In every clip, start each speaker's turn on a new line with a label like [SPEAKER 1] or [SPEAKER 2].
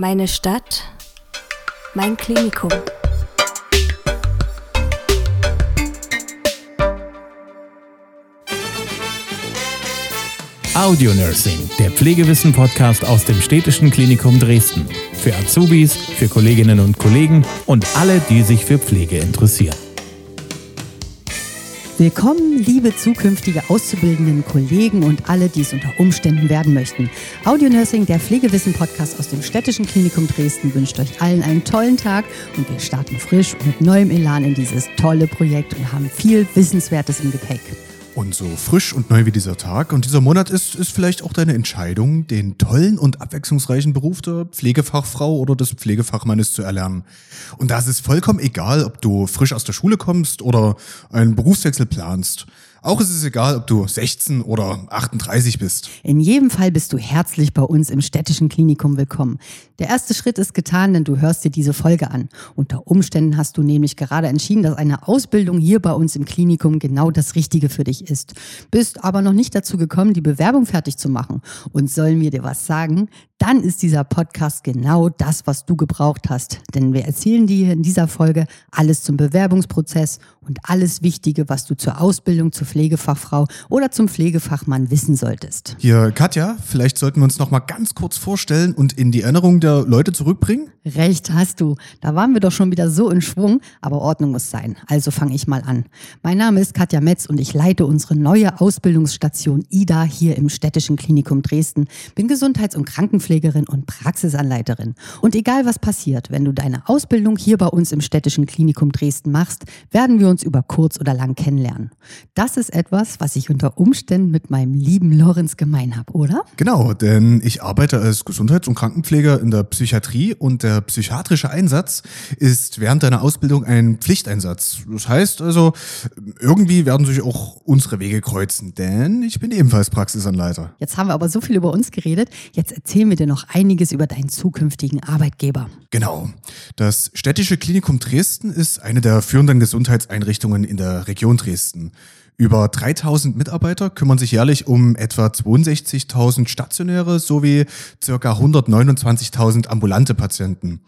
[SPEAKER 1] Meine Stadt, mein Klinikum.
[SPEAKER 2] Audio Nursing, der Pflegewissen-Podcast aus dem Städtischen Klinikum Dresden. Für Azubis, für Kolleginnen und Kollegen und alle, die sich für Pflege interessieren.
[SPEAKER 3] Willkommen, liebe zukünftige auszubildenden Kollegen und alle, die es unter Umständen werden möchten. Audio Nursing, der Pflegewissen-Podcast aus dem Städtischen Klinikum Dresden, wünscht euch allen einen tollen Tag und wir starten frisch und mit neuem Elan in dieses tolle Projekt und haben viel Wissenswertes im Gepäck.
[SPEAKER 4] Und so frisch und neu wie dieser Tag und dieser Monat ist, ist vielleicht auch deine Entscheidung, den tollen und abwechslungsreichen Beruf der Pflegefachfrau oder des Pflegefachmannes zu erlernen. Und da ist es vollkommen egal, ob du frisch aus der Schule kommst oder einen Berufswechsel planst. Auch ist es egal, ob du 16 oder 38 bist.
[SPEAKER 3] In jedem Fall bist du herzlich bei uns im städtischen Klinikum willkommen. Der erste Schritt ist getan, denn du hörst dir diese Folge an. Unter Umständen hast du nämlich gerade entschieden, dass eine Ausbildung hier bei uns im Klinikum genau das Richtige für dich ist. Bist aber noch nicht dazu gekommen, die Bewerbung fertig zu machen. Und sollen wir dir was sagen? Dann ist dieser Podcast genau das, was du gebraucht hast. Denn wir erzählen dir in dieser Folge alles zum Bewerbungsprozess und alles Wichtige, was du zur Ausbildung zur Pflegefachfrau oder zum Pflegefachmann wissen solltest.
[SPEAKER 4] Hier, Katja, vielleicht sollten wir uns noch mal ganz kurz vorstellen und in die Erinnerung der Leute zurückbringen.
[SPEAKER 3] Recht hast du. Da waren wir doch schon wieder so in Schwung, aber Ordnung muss sein. Also fange ich mal an. Mein Name ist Katja Metz und ich leite unsere neue Ausbildungsstation IDA hier im Städtischen Klinikum Dresden. Bin Gesundheits- und Krankenpflegerin und Praxisanleiterin. Und egal was passiert, wenn du deine Ausbildung hier bei uns im Städtischen Klinikum Dresden machst, werden wir uns über kurz oder lang kennenlernen. Das ist etwas, was ich unter Umständen mit meinem lieben Lorenz gemein habe, oder?
[SPEAKER 4] Genau, denn ich arbeite als Gesundheits- und Krankenpfleger in der Psychiatrie und der psychiatrische Einsatz ist während deiner Ausbildung ein Pflichteinsatz. Das heißt also, irgendwie werden sich auch unsere Wege kreuzen, denn ich bin ebenfalls Praxisanleiter.
[SPEAKER 3] Jetzt haben wir aber so viel über uns geredet. Jetzt erzählen wir dir noch einiges über deinen zukünftigen Arbeitgeber.
[SPEAKER 4] Genau. Das Städtische Klinikum Dresden ist eine der führenden Gesundheitseinrichtungen in der Region Dresden. Über 3000 Mitarbeiter kümmern sich jährlich um etwa 62.000 stationäre sowie ca. 129.000 ambulante Patienten.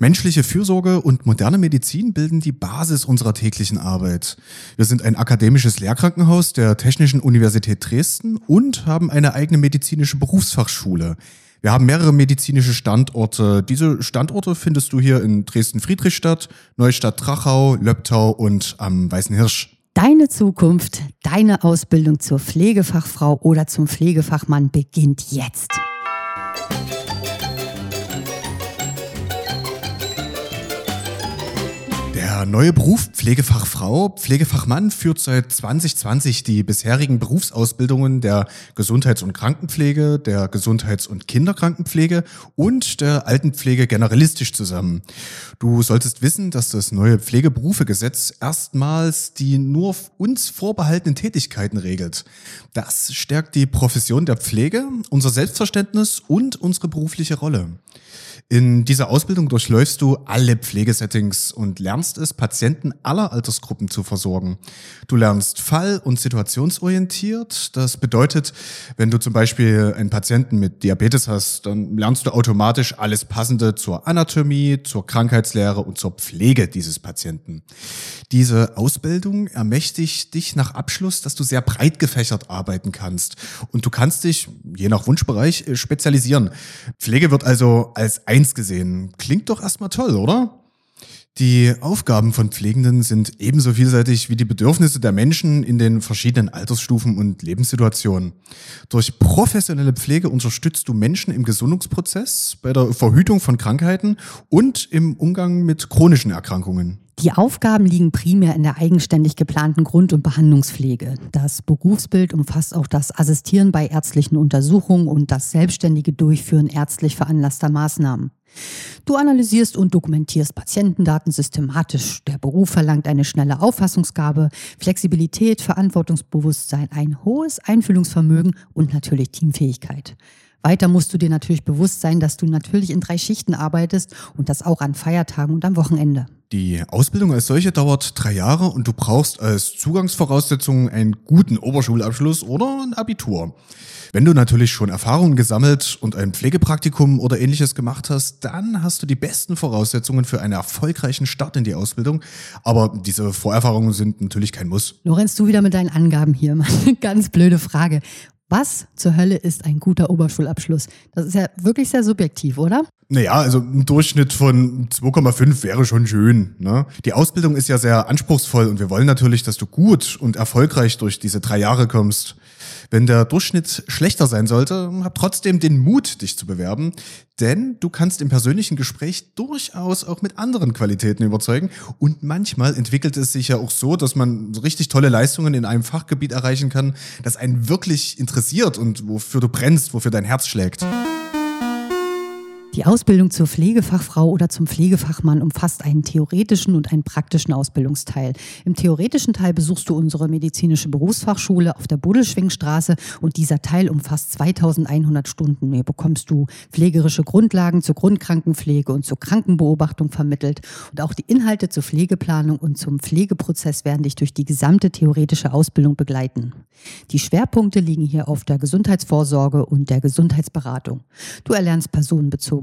[SPEAKER 4] Menschliche Fürsorge und moderne Medizin bilden die Basis unserer täglichen Arbeit. Wir sind ein akademisches Lehrkrankenhaus der Technischen Universität Dresden und haben eine eigene medizinische Berufsfachschule. Wir haben mehrere medizinische Standorte. Diese Standorte findest du hier in Dresden-Friedrichstadt, Neustadt-Trachau, Löbtau und am Weißen Hirsch.
[SPEAKER 3] Deine Zukunft, deine Ausbildung zur Pflegefachfrau oder zum Pflegefachmann beginnt jetzt.
[SPEAKER 4] Der neue Beruf Pflegefachfrau, Pflegefachmann führt seit 2020 die bisherigen Berufsausbildungen der Gesundheits- und Krankenpflege, der Gesundheits- und Kinderkrankenpflege und der Altenpflege generalistisch zusammen. Du solltest wissen, dass das neue Pflegeberufegesetz erstmals die nur uns vorbehaltenen Tätigkeiten regelt. Das stärkt die Profession der Pflege, unser Selbstverständnis und unsere berufliche Rolle. In dieser Ausbildung durchläufst du alle Pflegesettings und lernst es, Patienten aller Altersgruppen zu versorgen. Du lernst fall- und situationsorientiert. Das bedeutet, wenn du zum Beispiel einen Patienten mit Diabetes hast, dann lernst du automatisch alles Passende zur Anatomie, zur Krankheitslehre und zur Pflege dieses Patienten. Diese Ausbildung ermächtigt dich nach Abschluss, dass du sehr breit gefächert arbeiten kannst. Und du kannst dich, je nach Wunschbereich, spezialisieren. Pflege wird also als eins gesehen. Klingt doch erstmal toll, oder? Die Aufgaben von Pflegenden sind ebenso vielseitig wie die Bedürfnisse der Menschen in den verschiedenen Altersstufen und Lebenssituationen. Durch professionelle Pflege unterstützt du Menschen im Gesundungsprozess, bei der Verhütung von Krankheiten und im Umgang mit chronischen Erkrankungen.
[SPEAKER 3] Die Aufgaben liegen primär in der eigenständig geplanten Grund- und Behandlungspflege. Das Berufsbild umfasst auch das Assistieren bei ärztlichen Untersuchungen und das selbstständige Durchführen ärztlich veranlasster Maßnahmen. Du analysierst und dokumentierst Patientendaten systematisch. Der Beruf verlangt eine schnelle Auffassungsgabe, Flexibilität, Verantwortungsbewusstsein, ein hohes Einfühlungsvermögen und natürlich Teamfähigkeit. Weiter musst du dir natürlich bewusst sein, dass du natürlich in drei Schichten arbeitest und das auch an Feiertagen und am Wochenende.
[SPEAKER 4] Die Ausbildung als solche dauert drei Jahre und du brauchst als Zugangsvoraussetzung einen guten Oberschulabschluss oder ein Abitur. Wenn du natürlich schon Erfahrungen gesammelt und ein Pflegepraktikum oder ähnliches gemacht hast, dann hast du die besten Voraussetzungen für einen erfolgreichen Start in die Ausbildung. Aber diese Vorerfahrungen sind natürlich kein Muss.
[SPEAKER 3] Lorenz, du wieder mit deinen Angaben hier. Ganz blöde Frage. Was zur Hölle ist ein guter Oberschulabschluss? Das ist ja wirklich sehr subjektiv, oder?
[SPEAKER 4] Naja, also ein Durchschnitt von 2,5 wäre schon schön. Ne? Die Ausbildung ist ja sehr anspruchsvoll und wir wollen natürlich, dass du gut und erfolgreich durch diese drei Jahre kommst. Wenn der Durchschnitt schlechter sein sollte, hab trotzdem den Mut, dich zu bewerben, denn du kannst im persönlichen Gespräch durchaus auch mit anderen Qualitäten überzeugen und manchmal entwickelt es sich ja auch so, dass man richtig tolle Leistungen in einem Fachgebiet erreichen kann, das einen wirklich interessiert und wofür du brennst, wofür dein Herz schlägt.
[SPEAKER 3] Die Ausbildung zur Pflegefachfrau oder zum Pflegefachmann umfasst einen theoretischen und einen praktischen Ausbildungsteil. Im theoretischen Teil besuchst du unsere medizinische Berufsfachschule auf der Budelschwingstraße und dieser Teil umfasst 2100 Stunden. Hier bekommst du pflegerische Grundlagen zur Grundkrankenpflege und zur Krankenbeobachtung vermittelt und auch die Inhalte zur Pflegeplanung und zum Pflegeprozess werden dich durch die gesamte theoretische Ausbildung begleiten. Die Schwerpunkte liegen hier auf der Gesundheitsvorsorge und der Gesundheitsberatung. Du erlernst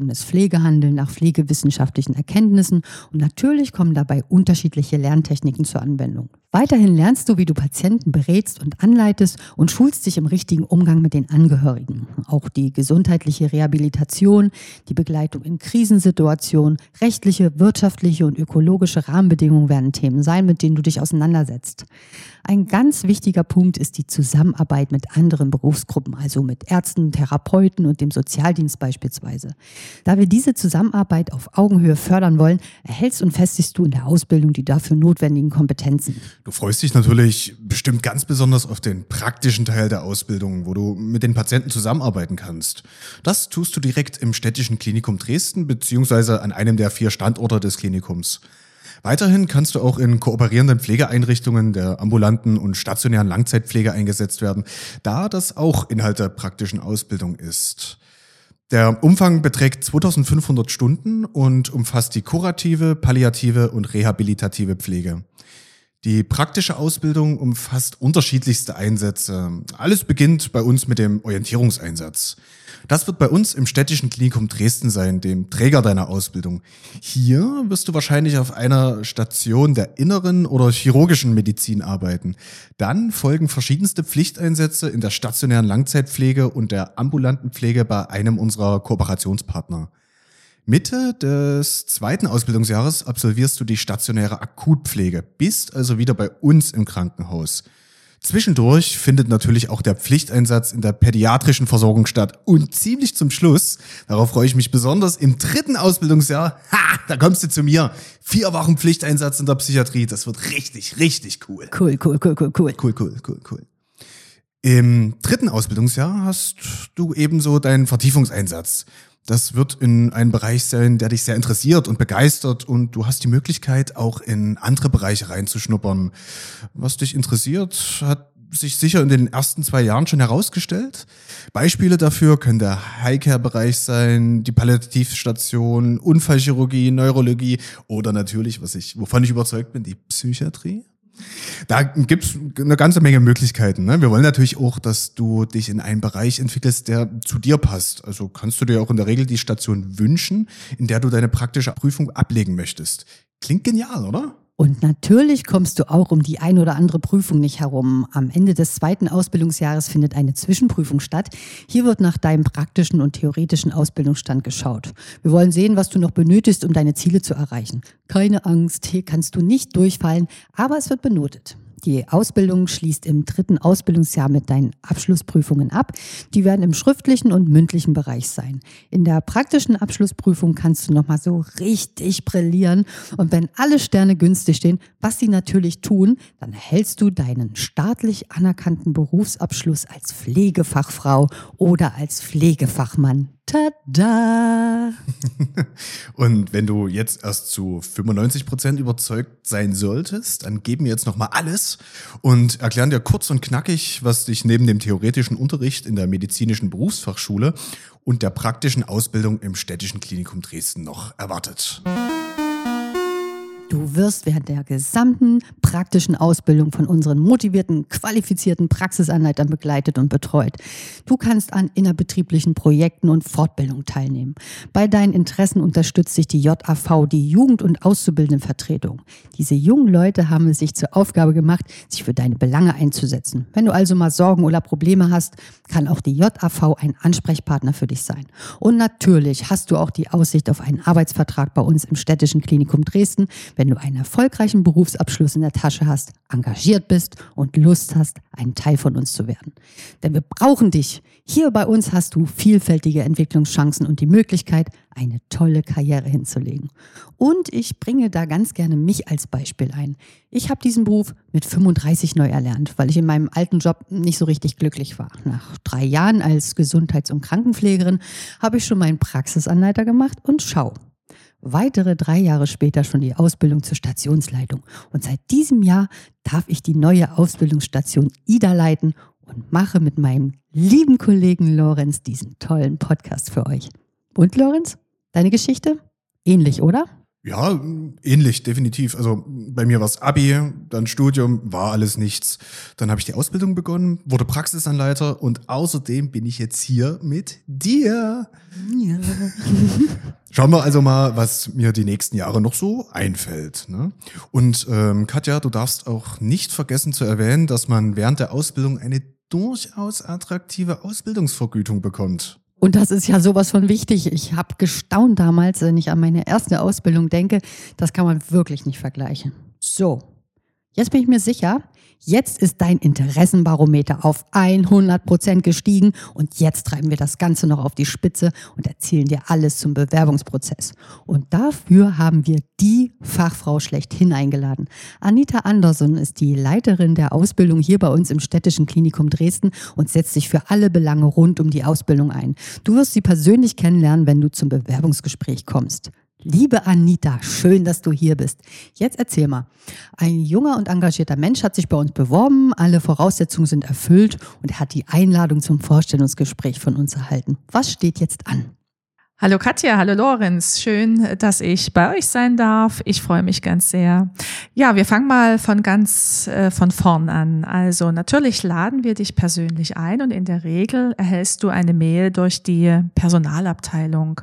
[SPEAKER 3] bezogenes Pflegehandeln nach pflegewissenschaftlichen Erkenntnissen und natürlich kommen dabei unterschiedliche Lerntechniken zur Anwendung. Weiterhin lernst du, wie du Patienten berätst und anleitest und schulst dich im richtigen Umgang mit den Angehörigen. Auch die gesundheitliche Rehabilitation, die Begleitung in Krisensituationen, rechtliche, wirtschaftliche und ökologische Rahmenbedingungen werden Themen sein, mit denen du dich auseinandersetzt. Ein ganz wichtiger Punkt ist die Zusammenarbeit mit anderen Berufsgruppen, also mit Ärzten, Therapeuten und dem Sozialdienst beispielsweise. Da wir diese Zusammenarbeit auf Augenhöhe fördern wollen, erhältst und festigst du in der Ausbildung die dafür notwendigen Kompetenzen.
[SPEAKER 4] Du freust dich natürlich bestimmt ganz besonders auf den praktischen Teil der Ausbildung, wo du mit den Patienten zusammenarbeiten kannst. Das tust du direkt im städtischen Klinikum Dresden beziehungsweise an einem der vier Standorte des Klinikums. Weiterhin kannst du auch in kooperierenden Pflegeeinrichtungen der ambulanten und stationären Langzeitpflege eingesetzt werden, da das auch Inhalt der praktischen Ausbildung ist. Der Umfang beträgt 2500 Stunden und umfasst die kurative, palliative und rehabilitative Pflege. Die praktische Ausbildung umfasst unterschiedlichste Einsätze. Alles beginnt bei uns mit dem Orientierungseinsatz. Das wird bei uns im städtischen Klinikum Dresden sein, dem Träger deiner Ausbildung. Hier wirst du wahrscheinlich auf einer Station der inneren oder chirurgischen Medizin arbeiten. Dann folgen verschiedenste Pflichteinsätze in der stationären Langzeitpflege und der ambulanten Pflege bei einem unserer Kooperationspartner. Mitte des zweiten Ausbildungsjahres absolvierst du die stationäre Akutpflege, bist also wieder bei uns im Krankenhaus. Zwischendurch findet natürlich auch der Pflichteinsatz in der pädiatrischen Versorgung statt. Und ziemlich zum Schluss, darauf freue ich mich besonders, im dritten Ausbildungsjahr, ha, da kommst du zu mir. Vier Wochen Pflichteinsatz in der Psychiatrie. Das wird richtig, richtig cool.
[SPEAKER 3] Cool, cool, cool, cool, cool.
[SPEAKER 4] Cool, cool, cool, cool. Im dritten Ausbildungsjahr hast du ebenso deinen Vertiefungseinsatz. Das wird in einen Bereich sein, der dich sehr interessiert und begeistert und du hast die Möglichkeit, auch in andere Bereiche reinzuschnuppern. Was dich interessiert, hat sich sicher in den ersten zwei Jahren schon herausgestellt. Beispiele dafür können der Highcare-Bereich sein, die Palliativstation, Unfallchirurgie, Neurologie oder natürlich, was ich, wovon ich überzeugt bin, die Psychiatrie. Da gibt's eine ganze Menge Möglichkeiten. Ne? Wir wollen natürlich auch, dass du dich in einen Bereich entwickelst, der zu dir passt. Also kannst du dir auch in der Regel die Station wünschen, in der du deine praktische Prüfung ablegen möchtest. Klingt genial, oder?
[SPEAKER 3] Und natürlich kommst du auch um die ein oder andere Prüfung nicht herum. Am Ende des zweiten Ausbildungsjahres findet eine Zwischenprüfung statt. Hier wird nach deinem praktischen und theoretischen Ausbildungsstand geschaut. Wir wollen sehen, was du noch benötigst, um deine Ziele zu erreichen. Keine Angst, hier kannst du nicht durchfallen, aber es wird benotet. Die Ausbildung schließt im dritten Ausbildungsjahr mit deinen Abschlussprüfungen ab. Die werden im schriftlichen und mündlichen Bereich sein. In der praktischen Abschlussprüfung kannst du nochmal so richtig brillieren. Und wenn alle Sterne günstig stehen, was sie natürlich tun, dann erhältst du deinen staatlich anerkannten Berufsabschluss als Pflegefachfrau oder als Pflegefachmann. Tada!
[SPEAKER 4] Und wenn du jetzt erst zu 95 Prozent überzeugt sein solltest, dann geben wir jetzt nochmal alles und erklären dir kurz und knackig, was dich neben dem theoretischen Unterricht in der medizinischen Berufsfachschule und der praktischen Ausbildung im städtischen Klinikum Dresden noch erwartet.
[SPEAKER 3] Du wirst während der gesamten praktischen Ausbildung von unseren motivierten, qualifizierten Praxisanleitern begleitet und betreut. Du kannst an innerbetrieblichen Projekten und Fortbildungen teilnehmen. Bei deinen Interessen unterstützt sich die JAV, die Jugend- und Auszubildendenvertretung. Diese jungen Leute haben es sich zur Aufgabe gemacht, sich für deine Belange einzusetzen. Wenn du also mal Sorgen oder Probleme hast, kann auch die JAV ein Ansprechpartner für dich sein. Und natürlich hast du auch die Aussicht auf einen Arbeitsvertrag bei uns im Städtischen Klinikum Dresden, wenn du einen erfolgreichen Berufsabschluss in der Tasche hast, engagiert bist und Lust hast, ein Teil von uns zu werden. Denn wir brauchen dich. Hier bei uns hast du vielfältige Entwicklungschancen und die Möglichkeit, eine tolle Karriere hinzulegen. Und ich bringe da ganz gerne mich als Beispiel ein. Ich habe diesen Beruf mit 35 neu erlernt, weil ich in meinem alten Job nicht so richtig glücklich war. Nach drei Jahren als Gesundheits- und Krankenpflegerin habe ich schon meinen Praxisanleiter gemacht und schau, weitere drei Jahre später schon die Ausbildung zur Stationsleitung. Und seit diesem Jahr darf ich die neue Ausbildungsstation IDA leiten und mache mit meinem lieben Kollegen Lorenz diesen tollen Podcast für euch. Und Lorenz, deine Geschichte? Ähnlich, oder?
[SPEAKER 4] Ja, ähnlich, definitiv. Also bei mir war es Abi, dann Studium, war alles nichts. Dann habe ich die Ausbildung begonnen, wurde Praxisanleiter und außerdem bin ich jetzt hier mit dir. Ja. Schauen wir also mal, was mir die nächsten Jahre noch so einfällt. Ne? Und ähm, Katja, du darfst auch nicht vergessen zu erwähnen, dass man während der Ausbildung eine durchaus attraktive Ausbildungsvergütung bekommt.
[SPEAKER 3] Und das ist ja sowas von wichtig. Ich habe gestaunt damals, wenn ich an meine erste Ausbildung denke. Das kann man wirklich nicht vergleichen. So, jetzt bin ich mir sicher, Jetzt ist dein Interessenbarometer auf 100 Prozent gestiegen und jetzt treiben wir das Ganze noch auf die Spitze und erzählen dir alles zum Bewerbungsprozess. Und dafür haben wir die Fachfrau schlechthin eingeladen. Anita Anderson ist die Leiterin der Ausbildung hier bei uns im Städtischen Klinikum Dresden und setzt sich für alle Belange rund um die Ausbildung ein. Du wirst sie persönlich kennenlernen, wenn du zum Bewerbungsgespräch kommst. Liebe Anita, schön, dass du hier bist. Jetzt erzähl mal. Ein junger und engagierter Mensch hat sich bei uns beworben, alle Voraussetzungen sind erfüllt und er hat die Einladung zum Vorstellungsgespräch von uns erhalten. Was steht jetzt an?
[SPEAKER 5] Hallo Katja, hallo Lorenz. Schön, dass ich bei euch sein darf. Ich freue mich ganz sehr. Ja, wir fangen mal von ganz äh, von vorn an. Also natürlich laden wir dich persönlich ein und in der Regel erhältst du eine Mail durch die Personalabteilung.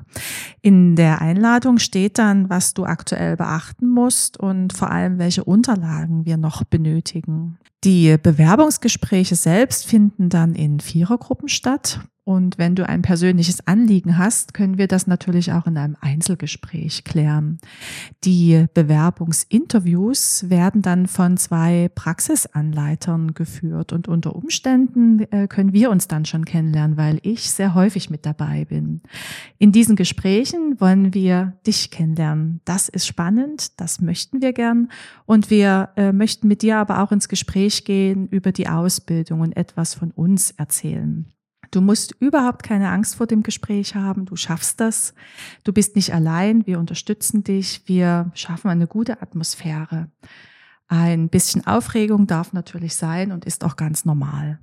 [SPEAKER 5] In der Einladung steht dann, was du aktuell beachten musst und vor allem, welche Unterlagen wir noch benötigen. Die Bewerbungsgespräche selbst finden dann in Vierergruppen statt. Und wenn du ein persönliches Anliegen hast, können wir das natürlich auch in einem Einzelgespräch klären. Die Bewerbungsinterviews werden dann von zwei Praxisanleitern geführt und unter Umständen äh, können wir uns dann schon kennenlernen, weil ich sehr häufig mit dabei bin. In diesen Gesprächen wollen wir dich kennenlernen. Das ist spannend, das möchten wir gern und wir äh, möchten mit dir aber auch ins Gespräch gehen über die Ausbildung und etwas von uns erzählen. Du musst überhaupt keine Angst vor dem Gespräch haben. Du schaffst das. Du bist nicht allein. Wir unterstützen dich. Wir schaffen eine gute Atmosphäre. Ein bisschen Aufregung darf natürlich sein und ist auch ganz normal.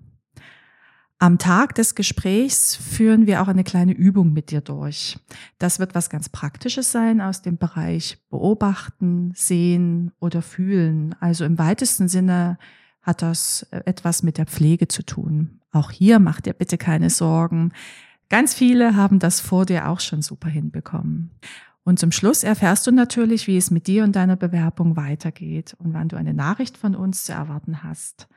[SPEAKER 5] Am Tag des Gesprächs führen wir auch eine kleine Übung mit dir durch. Das wird was ganz Praktisches sein aus dem Bereich Beobachten, Sehen oder Fühlen. Also im weitesten Sinne hat das äh, etwas mit der Pflege zu tun. Auch hier macht dir bitte keine Sorgen. Ganz viele haben das vor dir auch schon super hinbekommen. Und zum Schluss erfährst du natürlich, wie es mit dir und deiner Bewerbung weitergeht und wann du eine Nachricht von uns zu erwarten hast.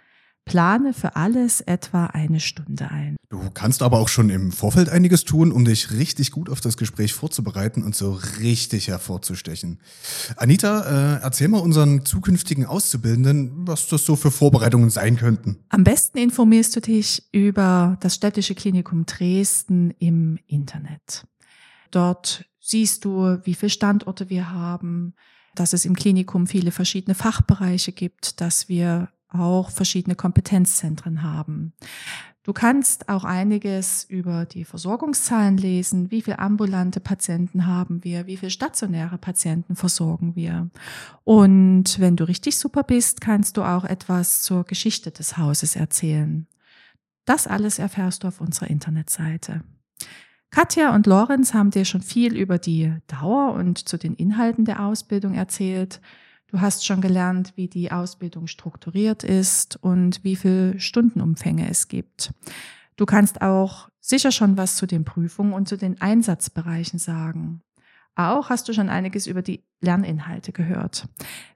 [SPEAKER 5] Plane für alles etwa eine Stunde ein.
[SPEAKER 4] Du kannst aber auch schon im Vorfeld einiges tun, um dich richtig gut auf das Gespräch vorzubereiten und so richtig hervorzustechen. Anita, äh, erzähl mal unseren zukünftigen Auszubildenden, was das so für Vorbereitungen sein könnten.
[SPEAKER 5] Am besten informierst du dich über das Städtische Klinikum Dresden im Internet. Dort siehst du, wie viele Standorte wir haben, dass es im Klinikum viele verschiedene Fachbereiche gibt, dass wir auch verschiedene Kompetenzzentren haben. Du kannst auch einiges über die Versorgungszahlen lesen. Wie viele ambulante Patienten haben wir? Wie viele stationäre Patienten versorgen wir? Und wenn du richtig super bist, kannst du auch etwas zur Geschichte des Hauses erzählen. Das alles erfährst du auf unserer Internetseite. Katja und Lorenz haben dir schon viel über die Dauer und zu den Inhalten der Ausbildung erzählt. Du hast schon gelernt, wie die Ausbildung strukturiert ist und wie viele Stundenumfänge es gibt. Du kannst auch sicher schon was zu den Prüfungen und zu den Einsatzbereichen sagen. Auch hast du schon einiges über die Lerninhalte gehört.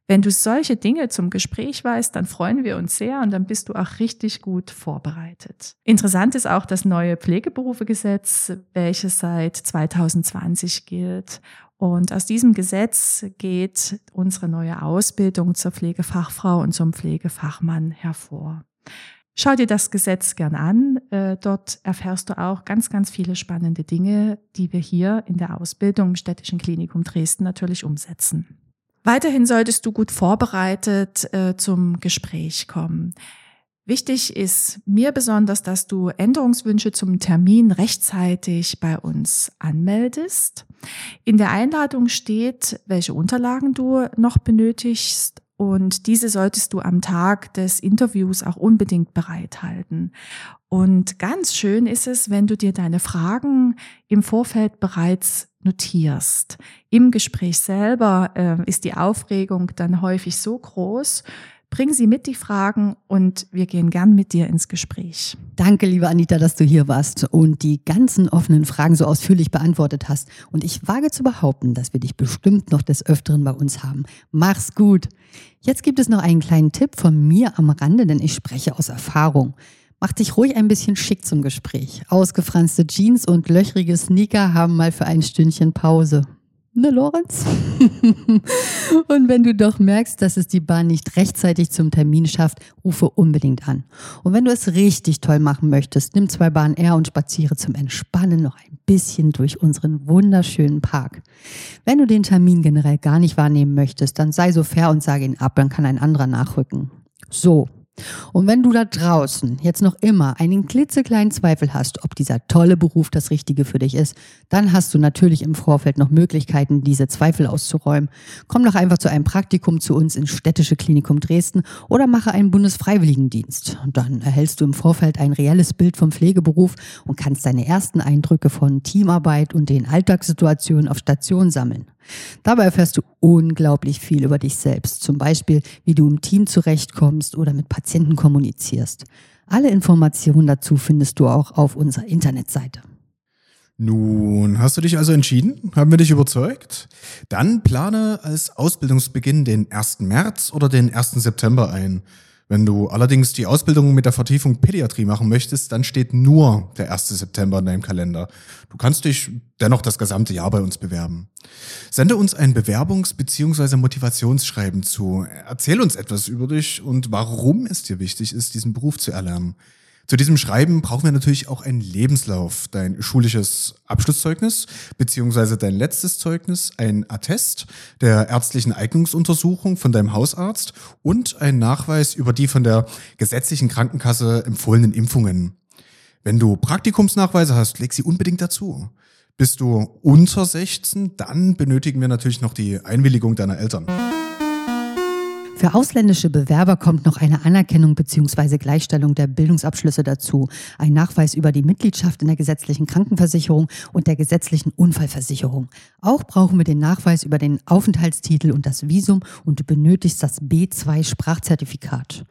[SPEAKER 5] Wenn du solche Dinge zum Gespräch weißt, dann freuen wir uns sehr und dann bist du auch richtig gut vorbereitet. Interessant ist auch das neue Pflegeberufegesetz, welches seit 2020 gilt. Und aus diesem Gesetz geht unsere neue Ausbildung zur Pflegefachfrau und zum Pflegefachmann hervor. Schau dir das Gesetz gern an. Äh, dort erfährst du auch ganz, ganz viele spannende Dinge, die wir hier in der Ausbildung im Städtischen Klinikum Dresden natürlich umsetzen. Weiterhin solltest du gut vorbereitet äh, zum Gespräch kommen. Wichtig ist mir besonders, dass du Änderungswünsche zum Termin rechtzeitig bei uns anmeldest. In der Einladung steht, welche Unterlagen du noch benötigst und diese solltest du am Tag des Interviews auch unbedingt bereithalten. Und ganz schön ist es, wenn du dir deine Fragen im Vorfeld bereits notierst. Im Gespräch selber äh, ist die Aufregung dann häufig so groß, Bring sie mit, die Fragen, und wir gehen gern mit dir ins Gespräch.
[SPEAKER 3] Danke, liebe Anita, dass du hier warst und die ganzen offenen Fragen so ausführlich beantwortet hast. Und ich wage zu behaupten, dass wir dich bestimmt noch des Öfteren bei uns haben. Mach's gut. Jetzt gibt es noch einen kleinen Tipp von mir am Rande, denn ich spreche aus Erfahrung. Mach dich ruhig ein bisschen schick zum Gespräch. Ausgefranste Jeans und löchrige Sneaker haben mal für ein Stündchen Pause ne Lorenz? und wenn du doch merkst, dass es die Bahn nicht rechtzeitig zum Termin schafft, rufe unbedingt an. Und wenn du es richtig toll machen möchtest, nimm zwei Bahnen R und spaziere zum Entspannen noch ein bisschen durch unseren wunderschönen Park. Wenn du den Termin generell gar nicht wahrnehmen möchtest, dann sei so fair und sage ihn ab, dann kann ein anderer nachrücken. So, und wenn du da draußen jetzt noch immer einen klitzekleinen Zweifel hast, ob dieser tolle Beruf das Richtige für dich ist, dann hast du natürlich im Vorfeld noch Möglichkeiten, diese Zweifel auszuräumen. Komm doch einfach zu einem Praktikum zu uns ins Städtische Klinikum Dresden oder mache einen Bundesfreiwilligendienst. Und dann erhältst du im Vorfeld ein reelles Bild vom Pflegeberuf und kannst deine ersten Eindrücke von Teamarbeit und den Alltagssituationen auf Station sammeln. Dabei erfährst du unglaublich viel über dich selbst, zum Beispiel, wie du im Team zurechtkommst oder mit Patienten kommunizierst. Alle Informationen dazu findest du auch auf unserer Internetseite.
[SPEAKER 4] Nun, hast du dich also entschieden? Haben wir dich überzeugt? Dann plane als Ausbildungsbeginn den 1. März oder den 1. September ein. Wenn du allerdings die Ausbildung mit der Vertiefung Pädiatrie machen möchtest, dann steht nur der 1. September in deinem Kalender. Du kannst dich dennoch das gesamte Jahr bei uns bewerben. Sende uns ein Bewerbungs- bzw. Motivationsschreiben zu. Erzähl uns etwas über dich und warum es dir wichtig ist, diesen Beruf zu erlernen. Zu diesem Schreiben brauchen wir natürlich auch einen Lebenslauf, dein schulisches Abschlusszeugnis beziehungsweise dein letztes Zeugnis, ein Attest der ärztlichen Eignungsuntersuchung von deinem Hausarzt und ein Nachweis über die von der gesetzlichen Krankenkasse empfohlenen Impfungen. Wenn du Praktikumsnachweise hast, leg sie unbedingt dazu. Bist du unter 16, dann benötigen wir natürlich noch die Einwilligung deiner Eltern.
[SPEAKER 3] Für ausländische Bewerber kommt noch eine Anerkennung bzw. Gleichstellung der Bildungsabschlüsse dazu, ein Nachweis über die Mitgliedschaft in der gesetzlichen Krankenversicherung und der gesetzlichen Unfallversicherung. Auch brauchen wir den Nachweis über den Aufenthaltstitel und das Visum und du benötigst das B2 Sprachzertifikat.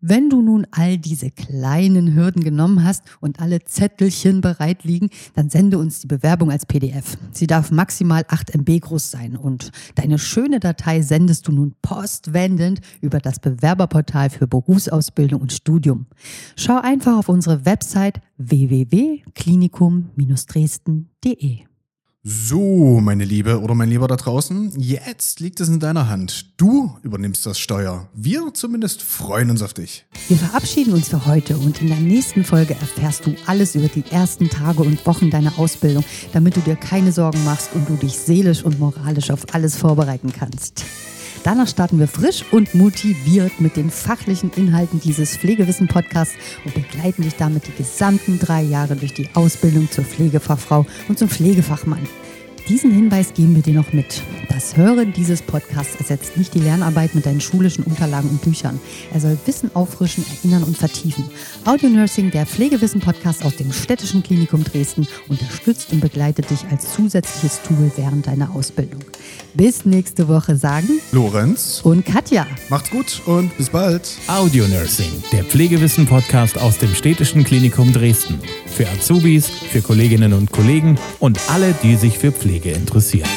[SPEAKER 3] Wenn du nun all diese kleinen Hürden genommen hast und alle Zettelchen bereit liegen, dann sende uns die Bewerbung als PDF. Sie darf maximal 8 MB groß sein und deine schöne Datei sendest du nun postwendend über das Bewerberportal für Berufsausbildung und Studium. Schau einfach auf unsere Website www.klinikum-dresden.de.
[SPEAKER 4] So, meine Liebe oder mein Lieber da draußen, jetzt liegt es in deiner Hand. Du übernimmst das Steuer. Wir zumindest freuen uns auf dich.
[SPEAKER 3] Wir verabschieden uns für heute und in der nächsten Folge erfährst du alles über die ersten Tage und Wochen deiner Ausbildung, damit du dir keine Sorgen machst und du dich seelisch und moralisch auf alles vorbereiten kannst. Danach starten wir frisch und motiviert mit den fachlichen Inhalten dieses Pflegewissen-Podcasts und begleiten dich damit die gesamten drei Jahre durch die Ausbildung zur Pflegefachfrau und zum Pflegefachmann. Diesen Hinweis geben wir dir noch mit. Das Hören dieses Podcasts ersetzt nicht die Lernarbeit mit deinen schulischen Unterlagen und Büchern. Er soll Wissen auffrischen, erinnern und vertiefen. Audio Nursing, der Pflegewissen-Podcast aus dem Städtischen Klinikum Dresden, unterstützt und begleitet dich als zusätzliches Tool während deiner Ausbildung. Bis nächste Woche sagen
[SPEAKER 4] Lorenz,
[SPEAKER 3] und Katja.
[SPEAKER 4] macht's gut und bis bald.
[SPEAKER 2] Audio Nursing, der Pflegewissen-Podcast aus dem Städtischen Klinikum Dresden. Für Azubis, für Kolleginnen und Kollegen und alle, die sich für Pflege interessieren.